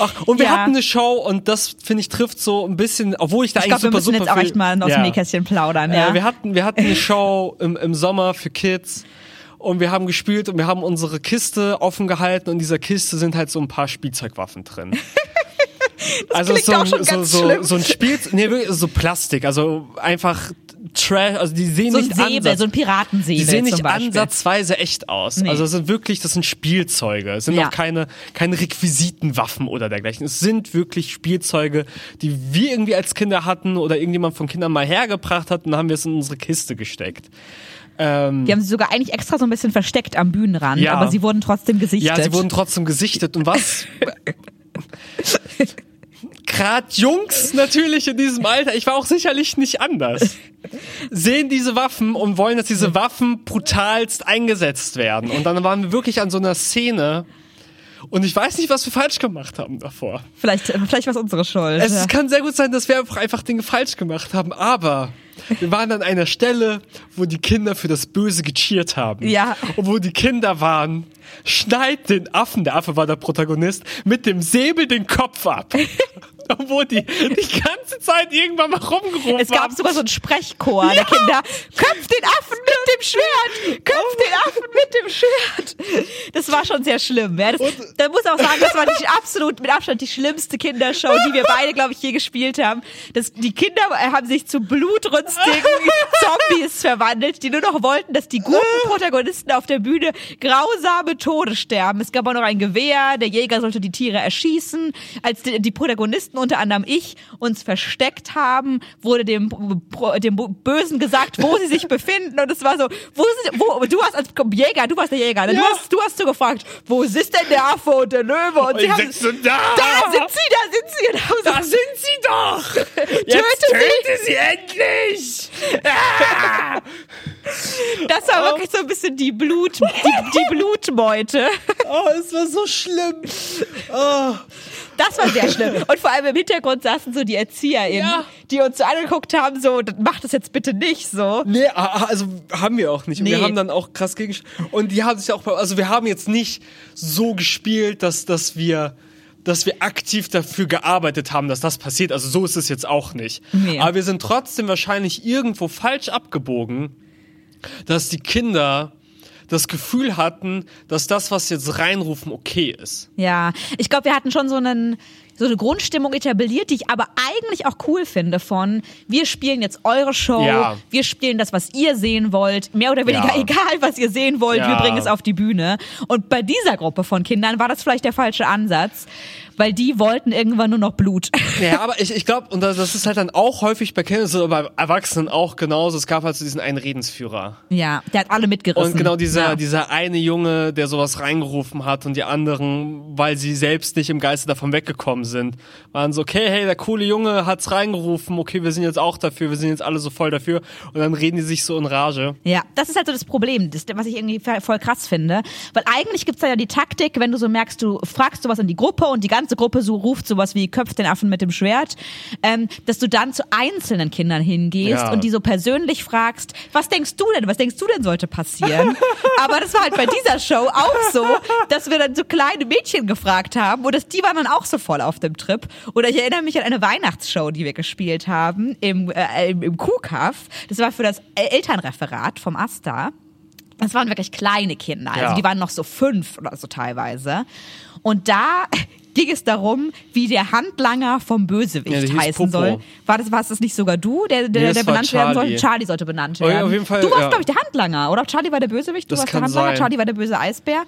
Ach, und wir Ja. hatten eine Show und das, finde ich, trifft so ein bisschen, obwohl ich da Ich eigentlich glaube, wir super, müssen super jetzt auch viel- echt mal aus Ja. dem Nähkästchen plaudern, ja. Äh, wir, hatten, wir hatten eine Show im, im Sommer für Kids und wir haben gespielt und wir haben unsere Kiste offen gehalten und in dieser Kiste sind halt so ein paar Spielzeugwaffen drin. [LAUGHS] also klingt so, auch ein- schon so, ganz so, so ein Spiel, nee, wirklich so Plastik, also einfach Trash, also die sehen so ein nicht Säbel, Ansatz, so ein Piratensäbel die sehen nicht ansatzweise echt aus. Nee. Also es sind wirklich, das sind Spielzeuge. Es sind Ja. auch keine, keine Requisitenwaffen oder dergleichen. Es sind wirklich Spielzeuge, die wir irgendwie als Kinder hatten oder irgendjemand von Kindern mal hergebracht hat und dann haben wir es in unsere Kiste gesteckt. Ähm, Die haben sie sogar eigentlich extra so ein bisschen versteckt am Bühnenrand, Ja. aber sie wurden trotzdem gesichtet. ja, sie wurden trotzdem gesichtet. Und was? [LAUGHS] Gerade Jungs natürlich in diesem Alter, ich war auch sicherlich nicht anders, sehen diese Waffen und wollen, dass diese Waffen brutalst eingesetzt werden. Und dann waren wir wirklich an so einer Szene und ich weiß nicht, was wir falsch gemacht haben davor. vielleicht, vielleicht war es unsere Schuld. Es ja. kann sehr gut sein, dass wir einfach, einfach Dinge falsch gemacht haben, aber wir waren an einer Stelle, wo die Kinder für das Böse gecheert haben. Ja. Und wo die Kinder waren, schneid den Affen, der Affe war der Protagonist, mit dem Säbel den Kopf ab. [LAUGHS] [LAUGHS] Wo die die ganze Zeit irgendwann mal rumgerufen Es gab haben. sogar so einen Sprechchor der Kinder. Köpft den Affen mit dem Schwert! Köpft den Affen mit dem Schwert! Das war schon sehr schlimm. Ja. Das, da muss auch sagen, das war die absolut mit Abstand die schlimmste Kindershow, die wir beide, glaube ich, je gespielt haben. Das, die Kinder haben sich zu blutrünstigen [LAUGHS] Zombies verwandelt, die nur noch wollten, dass die guten Protagonisten auf der Bühne grausame Tode sterben. Es gab auch noch ein Gewehr, der Jäger sollte die Tiere erschießen. Als die, die Protagonisten, unter anderem ich, uns versteckt haben, wurde dem, dem Bösen gesagt, wo sie sich [LAUGHS] befinden. Und es war so, wo sind, wo, du hast als Jäger, du warst der Jäger, ne? du, Ja. hast, du hast so gefragt, wo ist denn der Affe und der Löwe? Und sie Und haben, sitzt du da? da sind sie, da sind sie. Und haben so, Da sind sie doch! [LAUGHS] Jetzt Töte sie! töte sie endlich! Ah! [LAUGHS] das war wirklich so ein bisschen die Blut, die, die Blutmeute. Oh, es war so schlimm. Oh. Das war sehr schlimm. Und vor allem im Hintergrund saßen so die ErzieherInnen, Ja. die uns so angeguckt haben, so, mach das jetzt bitte nicht so. Nee, ah, also haben wir auch nicht. Und wir Nee. haben dann auch krass gegen. Und die haben sich auch, also wir haben jetzt nicht so gespielt, dass, dass wir, dass wir aktiv dafür gearbeitet haben, dass das passiert. Also so ist es jetzt auch nicht. Nee. Aber wir sind trotzdem wahrscheinlich irgendwo falsch abgebogen, dass die Kinder das Gefühl hatten, dass das, was jetzt reinrufen, okay ist. Ja, ich glaube, wir hatten schon so einen so eine Grundstimmung etabliert, die ich aber eigentlich auch cool finde von wir spielen jetzt eure Show, Ja. wir spielen das, was ihr sehen wollt, mehr oder weniger Ja. [LAUGHS] egal, was ihr sehen wollt, Ja. wir bringen es auf die Bühne. Und bei dieser Gruppe von Kindern war das vielleicht der falsche Ansatz, weil die wollten irgendwann nur noch Blut. [LAUGHS] Ja, aber ich, ich glaube, und das ist halt dann auch häufig bei Kindern, so bei Erwachsenen auch genauso. Es gab halt so diesen einen Redensführer. ja, der hat alle mitgerissen. Und genau dieser, dieser eine Junge, der sowas reingerufen hat und die anderen, weil sie selbst nicht im Geiste davon weggekommen sind, waren so, okay, hey, der coole Junge hat's reingerufen, okay, wir sind jetzt auch dafür, wir sind jetzt alle so voll dafür und dann reden die sich so in Rage. Ja, das ist halt so das Problem, das, was ich irgendwie voll krass finde. Weil eigentlich gibt's da ja die Taktik, wenn du so merkst, du fragst sowas in die Gruppe und die ganze Gruppe so ruft sowas wie köpft den Affen mit dem Schwert, ähm, dass du dann zu einzelnen Kindern hingehst Ja. und die so persönlich fragst, was denkst du denn, was denkst du denn sollte passieren? [LAUGHS] Aber das war halt bei dieser Show auch so, dass wir dann so kleine Mädchen gefragt haben und das, die waren dann auch so voll auf dem Trip. Oder ich erinnere mich an eine Weihnachtsshow, die wir gespielt haben im, äh, im, im Kuhkaff. Das war für das Elternreferat vom Asta. Das waren wirklich kleine Kinder, also Ja. die waren noch so fünf oder so teilweise. Und da [LAUGHS] ging es darum, wie der Handlanger vom Ja, Bösewicht hieß heißen soll. War das, war es nicht sogar du, der, der, Nee, das der benannt werden sollte? Charlie sollte benannt Oh ja, werden. auf jeden Fall, du warst, ja. glaube ich, der Handlanger, oder? Charlie war der Bösewicht, du Das warst der Handlanger, sein. Charlie war der böse Eisbär.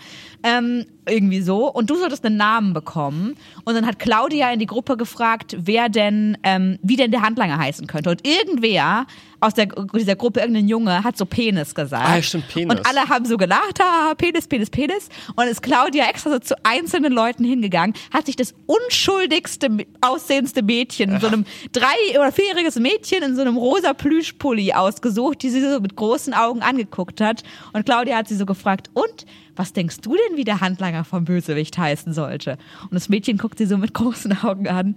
Ähm, irgendwie so. Und du solltest einen Namen bekommen. Und dann hat Claudia in die Gruppe gefragt, wer denn, ähm, wie denn der Handlanger heißen könnte. Und irgendwer aus der, dieser Gruppe, irgendein Junge, hat so Penis gesagt. Ah, stimmt, Penis. Und alle haben so gelacht, ha, Penis, Penis, Penis. Und ist Claudia extra so zu einzelnen Leuten hingegangen, hat sich das unschuldigste, aussehendste Mädchen, so einem drei- oder vierjähriges Mädchen in so einem rosa Plüschpulli ausgesucht, die sie so mit großen Augen angeguckt hat. Und Claudia hat sie so gefragt, und was denkst du denn, wie der Handlanger vom Bösewicht heißen sollte? Und das Mädchen guckt sie so mit großen Augen an.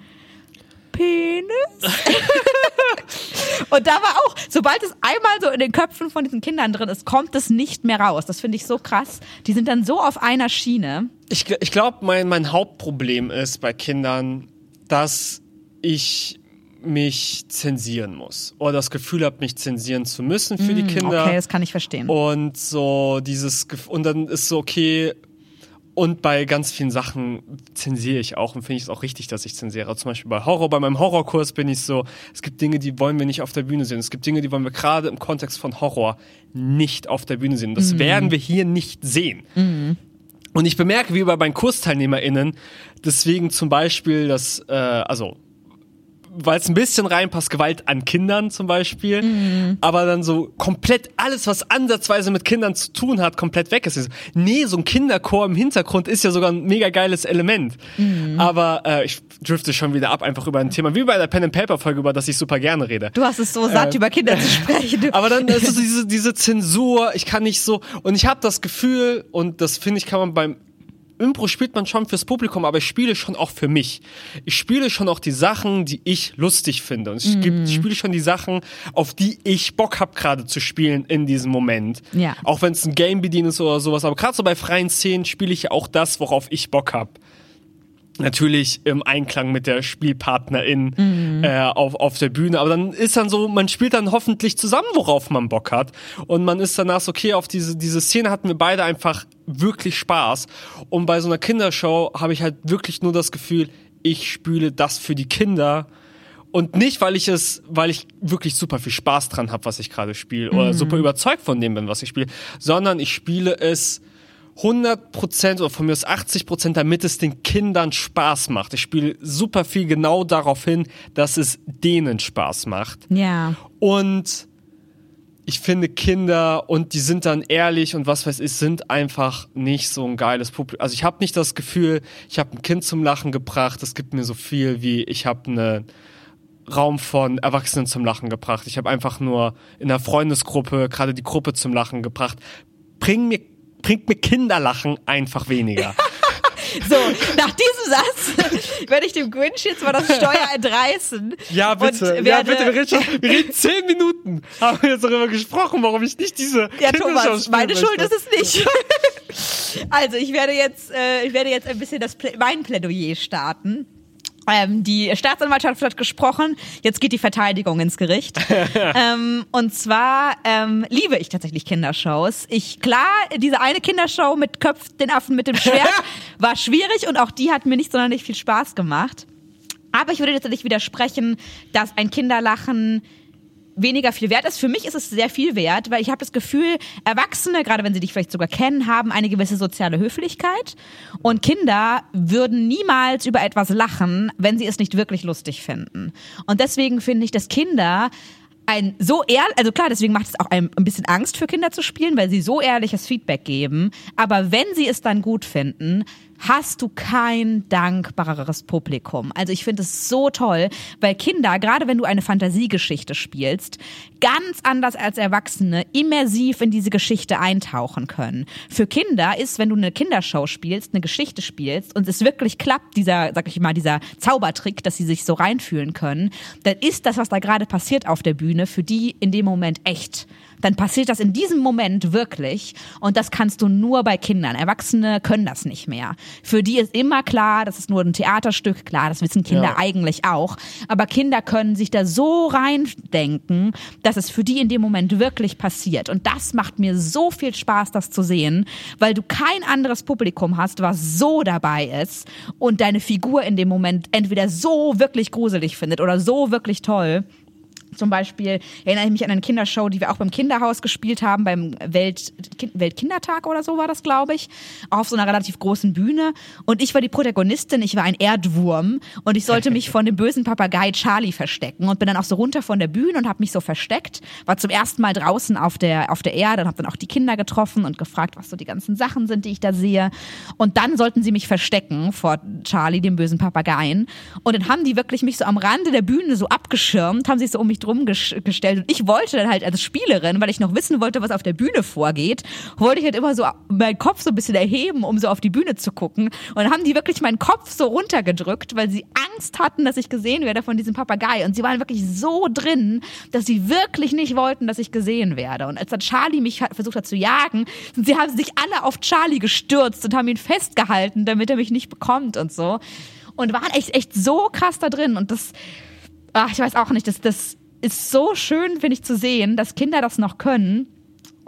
Penis? [LAUGHS] Und da war auch so sobald es einmal so in den Köpfen von diesen Kindern drin ist, kommt es nicht mehr raus. Das finde ich so krass. Die sind dann so auf einer Schiene. Ich, ich glaube, mein, mein Hauptproblem ist bei Kindern, dass ich mich zensieren muss. Oder das Gefühl habe, mich zensieren zu müssen für die Kinder. Okay, das kann ich verstehen. Und so dieses und dann ist so okay und bei ganz vielen Sachen zensiere ich auch und finde ich es auch richtig, dass ich zensiere. Zum Beispiel bei Horror, bei meinem Horrorkurs bin ich so, es gibt Dinge, die wollen wir nicht auf der Bühne sehen. Es gibt Dinge, die wollen wir gerade im Kontext von Horror nicht auf der Bühne sehen. Das werden wir hier nicht sehen. Und ich bemerke, wie bei meinen KursteilnehmerInnen, deswegen zum Beispiel, dass, äh, also weil es ein bisschen reinpasst, Gewalt an Kindern zum Beispiel, aber dann so komplett alles, was ansatzweise mit Kindern zu tun hat, komplett weg ist. Nee, so ein Kinderchor im Hintergrund ist ja sogar ein mega geiles Element. Aber äh, ich drifte schon wieder ab, einfach über ein Thema, wie bei der Pen and Paper Folge, über das ich super gerne rede. Du hast es so satt, Äh, über Kinder zu [LAUGHS] sprechen. Aber dann ist es so diese, diese Zensur, ich kann nicht so, und ich habe das Gefühl, und das finde ich, kann man beim Impro spielt man schon fürs Publikum, aber ich spiele schon auch für mich. Ich spiele schon auch die Sachen, die ich lustig finde. Und ich, ich spiele schon die Sachen, auf die ich Bock hab gerade zu spielen in diesem Moment. Ja. Auch wenn es ein Game bedient ist oder sowas. Aber gerade so bei freien Szenen spiele ich ja auch das, worauf ich Bock hab natürlich im Einklang mit der Spielpartnerin Mhm. äh, auf, auf der Bühne. Aber dann ist dann so, man spielt dann hoffentlich zusammen, worauf man Bock hat. Und man ist danach so, okay, auf diese, diese Szene hatten wir beide einfach wirklich Spaß. Und bei so einer Kindershow habe ich halt wirklich nur das Gefühl, ich spiele das für die Kinder. Und nicht, weil ich es, weil ich wirklich super viel Spaß dran habe, was ich gerade spiele, oder super überzeugt von dem bin, was ich spiele, sondern ich spiele es 100% oder von mir aus 80%, damit es den Kindern Spaß macht. Ich spiele super viel genau darauf hin, dass es denen Spaß macht. ja. Und ich finde Kinder und die sind dann ehrlich und was weiß ich, sind einfach nicht so ein geiles Publikum. Also ich habe nicht das Gefühl, ich habe ein Kind zum Lachen gebracht. Es gibt mir so viel wie ich habe einen Raum von Erwachsenen zum Lachen gebracht. Ich habe einfach nur in der Freundesgruppe gerade die Gruppe zum Lachen gebracht. Bring mir, bringt mir Kinderlachen einfach weniger. [LAUGHS] So, nach diesem Satz werde ich dem Grinch jetzt mal das Steuer entreißen. Ja, bitte. Und ja, bitte. Wir reden, schon, wir reden zehn Minuten. Haben wir jetzt darüber gesprochen, warum ich nicht diese Ja, Thomas, meine möchte. Schuld ist es nicht. [LAUGHS] also, ich werde jetzt, äh, ich werde jetzt ein bisschen das Plä mein Plädoyer starten. Ähm, die Staatsanwaltschaft hat gesprochen, jetzt geht die Verteidigung ins Gericht. [LAUGHS] ähm, und zwar ähm, liebe ich tatsächlich Kindershows. Ich klar, diese eine Kindershow mit Köpf den Affen mit dem Schwert [LAUGHS] war schwierig und auch die hat mir nicht sonderlich viel Spaß gemacht. Aber ich würde tatsächlich widersprechen, dass ein Kinderlachen weniger viel wert ist. Für mich ist es sehr viel wert, weil ich habe das Gefühl, Erwachsene, gerade wenn sie dich vielleicht sogar kennen, haben eine gewisse soziale Höflichkeit und Kinder würden niemals über etwas lachen, wenn sie es nicht wirklich lustig finden. Und deswegen finde ich, dass Kinder ein so ehrlich, also klar, deswegen macht es auch ein, ein bisschen Angst für Kinder zu spielen, weil sie so ehrliches Feedback geben. Aber wenn sie es dann gut finden, hast du kein dankbareres Publikum. Also ich finde es so toll, weil Kinder, gerade wenn du eine Fantasiegeschichte spielst, ganz anders als Erwachsene immersiv in diese Geschichte eintauchen können. Für Kinder ist, wenn du eine Kindershow spielst, eine Geschichte spielst und es wirklich klappt, dieser, sag ich mal, dieser Zaubertrick, dass sie sich so reinfühlen können, dann ist das, was da gerade passiert auf der Bühne, für die in dem Moment echt dann passiert das in diesem Moment wirklich. Und das kannst du nur bei Kindern. Erwachsene können das nicht mehr. Für die ist immer klar, das ist nur ein Theaterstück. Klar, das wissen Kinder Ja. eigentlich auch. Aber Kinder können sich da so reindenken, dass es für die in dem Moment wirklich passiert. Und das macht mir so viel Spaß, das zu sehen, weil du kein anderes Publikum hast, was so dabei ist und deine Figur in dem Moment entweder so wirklich gruselig findet oder so wirklich toll. Zum Beispiel erinnere ich mich an eine Kindershow, die wir auch beim Kinderhaus gespielt haben, beim Welt, Kind, Weltkindertag oder so war das, glaube ich, auf so einer relativ großen Bühne. Und ich war die Protagonistin, ich war ein Erdwurm und ich sollte mich [LAUGHS] von dem bösen Papagei Charlie verstecken und bin dann auch so runter von der Bühne und habe mich so versteckt, war zum ersten Mal draußen auf der, auf der Erde und habe dann auch die Kinder getroffen und gefragt, was so die ganzen Sachen sind, die ich da sehe. Und dann sollten sie mich verstecken vor Charlie, dem bösen Papageien. Und dann haben die wirklich mich so am Rande der Bühne so abgeschirmt, haben sich so um mich sich drum ges- gestellt und ich wollte dann halt als Spielerin, weil ich noch wissen wollte, was auf der Bühne vorgeht, wollte ich halt immer so meinen Kopf so ein bisschen erheben, um so auf die Bühne zu gucken. Und haben die wirklich meinen Kopf so runtergedrückt, weil sie Angst hatten, dass ich gesehen werde von diesem Papagei. Und sie waren wirklich so drin, dass sie wirklich nicht wollten, dass ich gesehen werde. Und als dann Charlie mich versucht hat zu jagen, sie haben sich alle auf Charlie gestürzt und haben ihn festgehalten, damit er mich nicht bekommt und so. Und waren echt, echt so krass da drin. Und das, ach, ich weiß auch nicht, das, das ist so schön, finde ich, zu sehen, dass Kinder das noch können.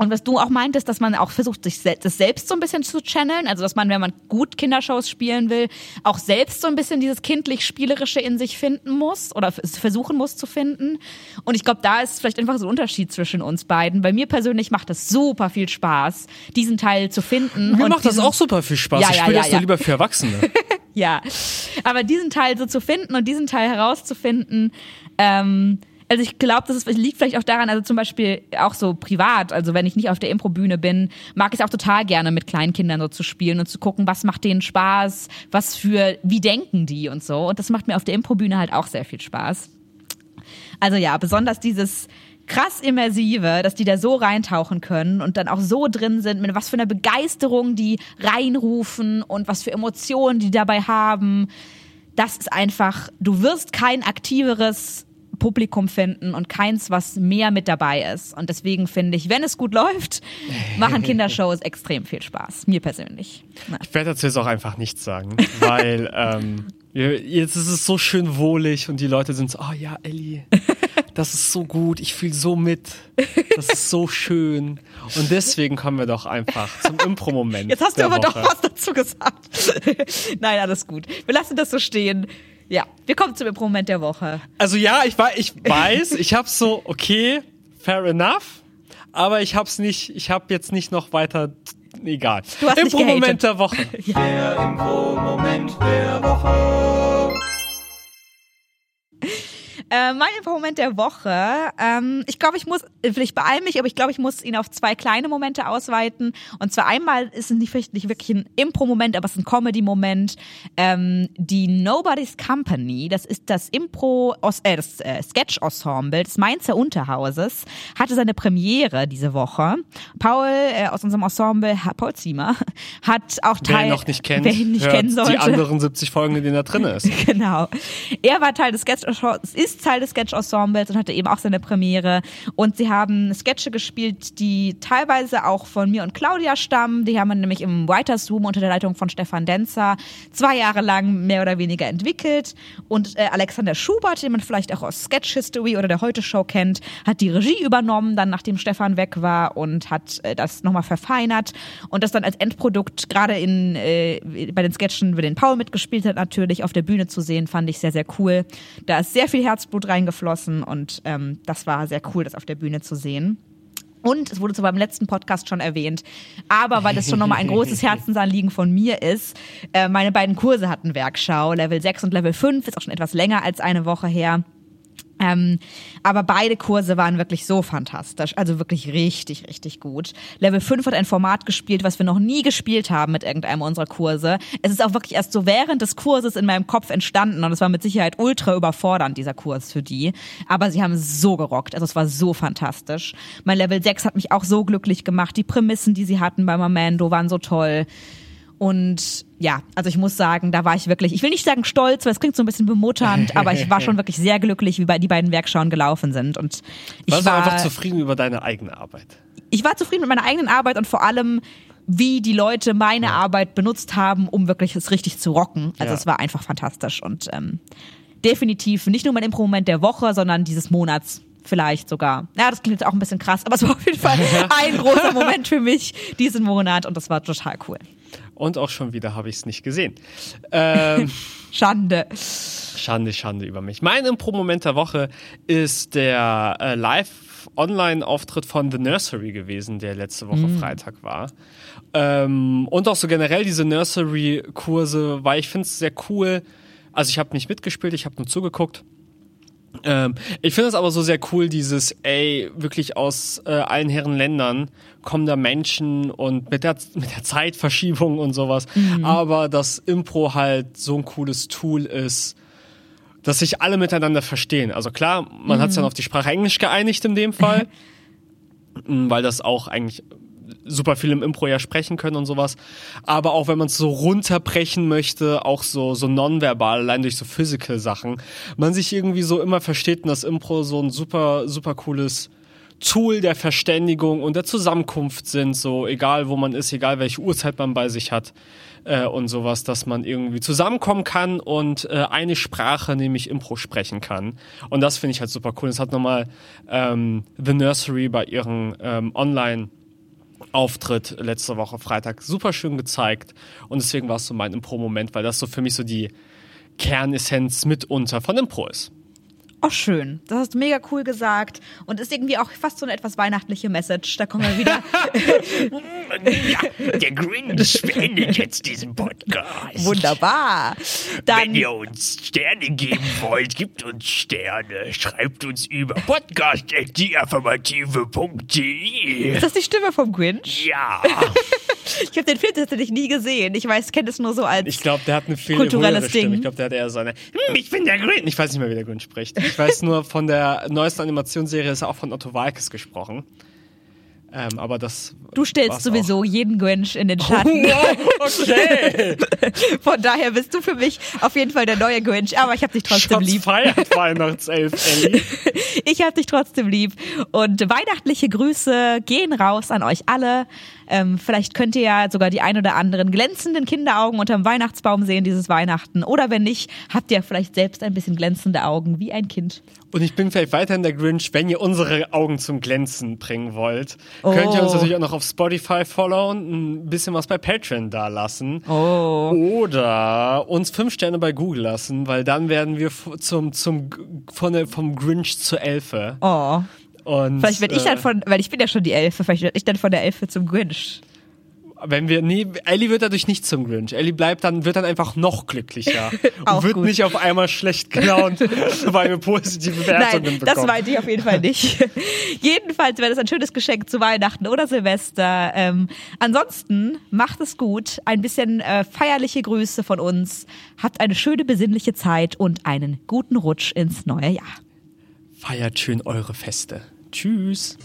Und was du auch meintest, dass man auch versucht, sich das selbst so ein bisschen zu channeln, also dass man, wenn man gut Kindershows spielen will, auch selbst so ein bisschen dieses kindlich-spielerische in sich finden muss oder versuchen muss zu finden. Und ich glaube, da ist vielleicht einfach so ein Unterschied zwischen uns beiden. Bei mir persönlich macht es super viel Spaß, diesen Teil zu finden. Mir macht das auch super viel Spaß. Ja, ich ja, spiele ja, das ja. lieber für Erwachsene. [LAUGHS] Ja, aber diesen Teil so zu finden und diesen Teil herauszufinden, ähm, also ich glaube, das ist, liegt vielleicht auch daran, also zum Beispiel auch so privat, also wenn ich nicht auf der Improbühne bin, mag ich es auch total gerne mit kleinen Kindern so zu spielen und zu gucken, was macht denen Spaß, was für, wie denken die und so. Und das macht mir auf der Improbühne halt auch sehr viel Spaß. Also ja, besonders dieses krass immersive, dass die da so reintauchen können und dann auch so drin sind, mit was für einer Begeisterung die reinrufen und was für Emotionen die dabei haben. Das ist einfach, du wirst kein aktiveres Publikum finden und keins, was mehr mit dabei ist. Und deswegen finde ich, wenn es gut läuft, [LAUGHS] machen Kindershows extrem viel Spaß. Mir persönlich. Na. Ich werde dazu jetzt auch einfach nichts sagen, weil [LAUGHS] ähm, jetzt ist es so schön wohlig und die Leute sind so, oh ja, Ellie, [LAUGHS] das ist so gut, ich fühle so mit, das ist so schön. Und deswegen kommen wir doch einfach zum Impro-Moment. Jetzt hast du aber doch Woche. was dazu gesagt. Nein, alles gut. Wir lassen das so stehen. Ja, wir kommen zum Moment der Woche. Also ja, ich, wei- ich weiß, [LAUGHS] ich hab's so, okay, fair enough, aber ich hab's nicht, ich hab jetzt nicht noch weiter, egal. Du hast nicht Impro-Moment der Woche. [LAUGHS] Der Impro-Moment der Woche. Äh, mein Moment der Woche. Ähm, ich glaube, ich muss, äh, vielleicht beeil mich, aber ich glaube, ich muss ihn auf zwei kleine Momente ausweiten. Und zwar einmal ist es nicht, nicht wirklich ein Impro-Moment, aber es ist ein Comedy-Moment. Ähm, die Nobody's Company, das ist das Impro, äh, das äh, Sketch-Ensemble des Mainzer Unterhauses, hatte seine Premiere diese Woche. Paul äh, aus unserem Ensemble, ha- Paul Ziemer, [LAUGHS] hat auch Wer Teil, ihn noch nicht kennt, wer ihn nicht kennen sollte. die anderen 70 Folgen, in denen er drin ist. [LAUGHS] Genau. Er war Teil des Sketch ist Teil des Sketch-Ensembles und hatte eben auch seine Premiere. Und sie haben Sketche gespielt, die teilweise auch von mir und Claudia stammen. Die haben wir nämlich im Writers Room unter der Leitung von Stefan Denzer zwei Jahre lang mehr oder weniger entwickelt. Und äh, Alexander Schubert, den man vielleicht auch aus Sketch History oder der Heute Show kennt, hat die Regie übernommen, dann nachdem Stefan weg war und hat äh, das nochmal verfeinert und das dann als Endprodukt gerade in äh, bei den Sketchen, bei denen Paul mitgespielt hat, natürlich auf der Bühne zu sehen, fand ich sehr, sehr cool. Da ist sehr viel Herzblut reingeflossen und ähm, das war sehr cool, das auf der Bühne zu sehen. Und es wurde zwar beim letzten Podcast schon erwähnt, aber weil es schon nochmal ein großes [LAUGHS] Herzensanliegen von mir ist, äh, meine beiden Kurse hatten Werkschau, Level 6 und Level 5, ist auch schon etwas länger als eine Woche her. Ähm, aber beide Kurse waren wirklich so fantastisch, also wirklich richtig, richtig gut. Level 5 hat ein Format gespielt, was wir noch nie gespielt haben mit irgendeinem unserer Kurse. Es ist auch wirklich erst so während des Kurses in meinem Kopf entstanden und es war mit Sicherheit ultra überfordernd, dieser Kurs für die. Aber sie haben so gerockt, also es war so fantastisch. Mein Level 6 hat mich auch so glücklich gemacht. Die Prämissen, die sie hatten bei Mamando, waren so toll. Und ja, also ich muss sagen, da war ich wirklich, ich will nicht sagen stolz, weil es klingt so ein bisschen bemutternd, [LAUGHS] aber ich war schon wirklich sehr glücklich, wie bei die beiden Werkschauen gelaufen sind. Und ich Warst war, einfach zufrieden über deine eigene Arbeit? ich war zufrieden mit meiner eigenen Arbeit und vor allem, wie die Leute meine Arbeit benutzt haben, um wirklich es richtig zu rocken. Also Ja. es war einfach fantastisch und ähm, definitiv nicht nur mein Impro-Moment der Woche, sondern dieses Monats. Vielleicht sogar. Ja, das klingt jetzt auch ein bisschen krass, aber es war auf jeden Fall [LAUGHS] ein großer Moment für mich diesen Monat und das war total cool. Und auch schon wieder habe ich es nicht gesehen. [LAUGHS] Ähm, Schande. Schande, Schande über mich. Mein Impro-Moment der Woche ist der äh, Live-Online-Auftritt von The Nursery gewesen, der letzte Woche Freitag war. Ähm, und auch so generell diese Nursery-Kurse, weil ich finde es sehr cool. Also ich habe nicht mitgespielt, ich habe nur zugeguckt. Ähm, ich finde es aber so sehr cool, dieses, ey, wirklich aus äh, allen Herren Ländern kommen da Menschen und mit der, mit der Zeitverschiebung und sowas. Aber dass Impro halt so ein cooles Tool ist, dass sich alle miteinander verstehen. Also klar, man hat sich dann auf die Sprache Englisch geeinigt in dem Fall, [LAUGHS] weil das auch eigentlich super viel im Impro ja sprechen können und sowas. Aber auch wenn man es so runterbrechen möchte, auch so, so nonverbal, allein durch so physical Sachen, man sich irgendwie so immer versteht und das Impro so ein super, super cooles Tool der Verständigung und der Zusammenkunft sind, so egal wo man ist, egal welche Uhrzeit man bei sich hat äh, und sowas, dass man irgendwie zusammenkommen kann und äh, eine Sprache, nämlich Impro, sprechen kann. Und das finde ich halt super cool. Das hat nochmal ähm, The Nursery bei ihren ähm, Online- Auftritt letzte Woche Freitag super schön gezeigt und deswegen war es so mein Impro-Moment, weil das so für mich so die Kernessenz mitunter von Impro ist. Oh, schön. Das hast du mega cool gesagt. Und ist irgendwie auch fast so eine etwas weihnachtliche Message. Da kommen wir wieder. [LAUGHS] Ja, der Grinch beendet jetzt diesen Podcast. Wunderbar. Dann, Wenn ihr uns Sterne geben wollt, gebt uns Sterne. Schreibt uns über podcast.deaffirmative.de. ist das die Stimme vom Grinch? Ja, [LAUGHS] Ich habe den Film tatsächlich nie gesehen. Ich weiß, kenne es nur so als. Ich glaube, der hat eine viel Kulturelles höhere Stimme. Ding. Ich glaube, der hat eher so eine. "Hm, Ich bin der Grinch. Ich weiß nicht mehr, wie der Grinch spricht. Ich weiß nur, von der neuesten Animationsserie ist auch von Otto Walkes gesprochen. Ähm, aber das. du stellst sowieso jeden Grinch in den Auch. Schatten. Wow, okay. [LAUGHS] Von daher bist du für mich auf jeden Fall der neue Grinch. Aber ich habe dich trotzdem Shots lieb. feiert Weihnachtself, Ellie. [LAUGHS] Ich habe dich trotzdem lieb. Und weihnachtliche Grüße gehen raus an euch alle. Ähm, vielleicht könnt ihr ja sogar die ein oder anderen glänzenden Kinderaugen unterm Weihnachtsbaum sehen dieses Weihnachten. Oder wenn nicht, habt ihr vielleicht selbst ein bisschen glänzende Augen wie ein Kind. Und ich bin vielleicht weiterhin der Grinch, wenn ihr unsere Augen zum Glänzen bringen wollt. Könnt ihr uns Oh. natürlich auch noch auf Spotify followen, ein bisschen was bei Patreon da lassen. Oh. Oder uns fünf Sterne bei Google lassen, weil dann werden wir zum, zum, von der, vom Grinch zur Elfe. Oh. Und, Vielleicht werde ich dann äh, von, weil ich bin ja schon die Elfe, vielleicht werde ich dann von der Elfe zum Grinch. Wenn wir, nee, Ellie wird dadurch nicht zum Grinch. Ellie bleibt dann, wird dann einfach noch glücklicher. [LAUGHS] Und wird gut. nicht auf einmal schlecht gelaunt, [LAUGHS] weil wir positive Wertungen Nein, bekommen. das meinte ich auf jeden Fall nicht. [LAUGHS] Jedenfalls wäre das ein schönes Geschenk zu Weihnachten oder Silvester. Ähm, ansonsten macht es gut. Ein bisschen äh, feierliche Grüße von uns. Habt eine schöne besinnliche Zeit und einen guten Rutsch ins neue Jahr. Feiert schön eure Feste. Tschüss.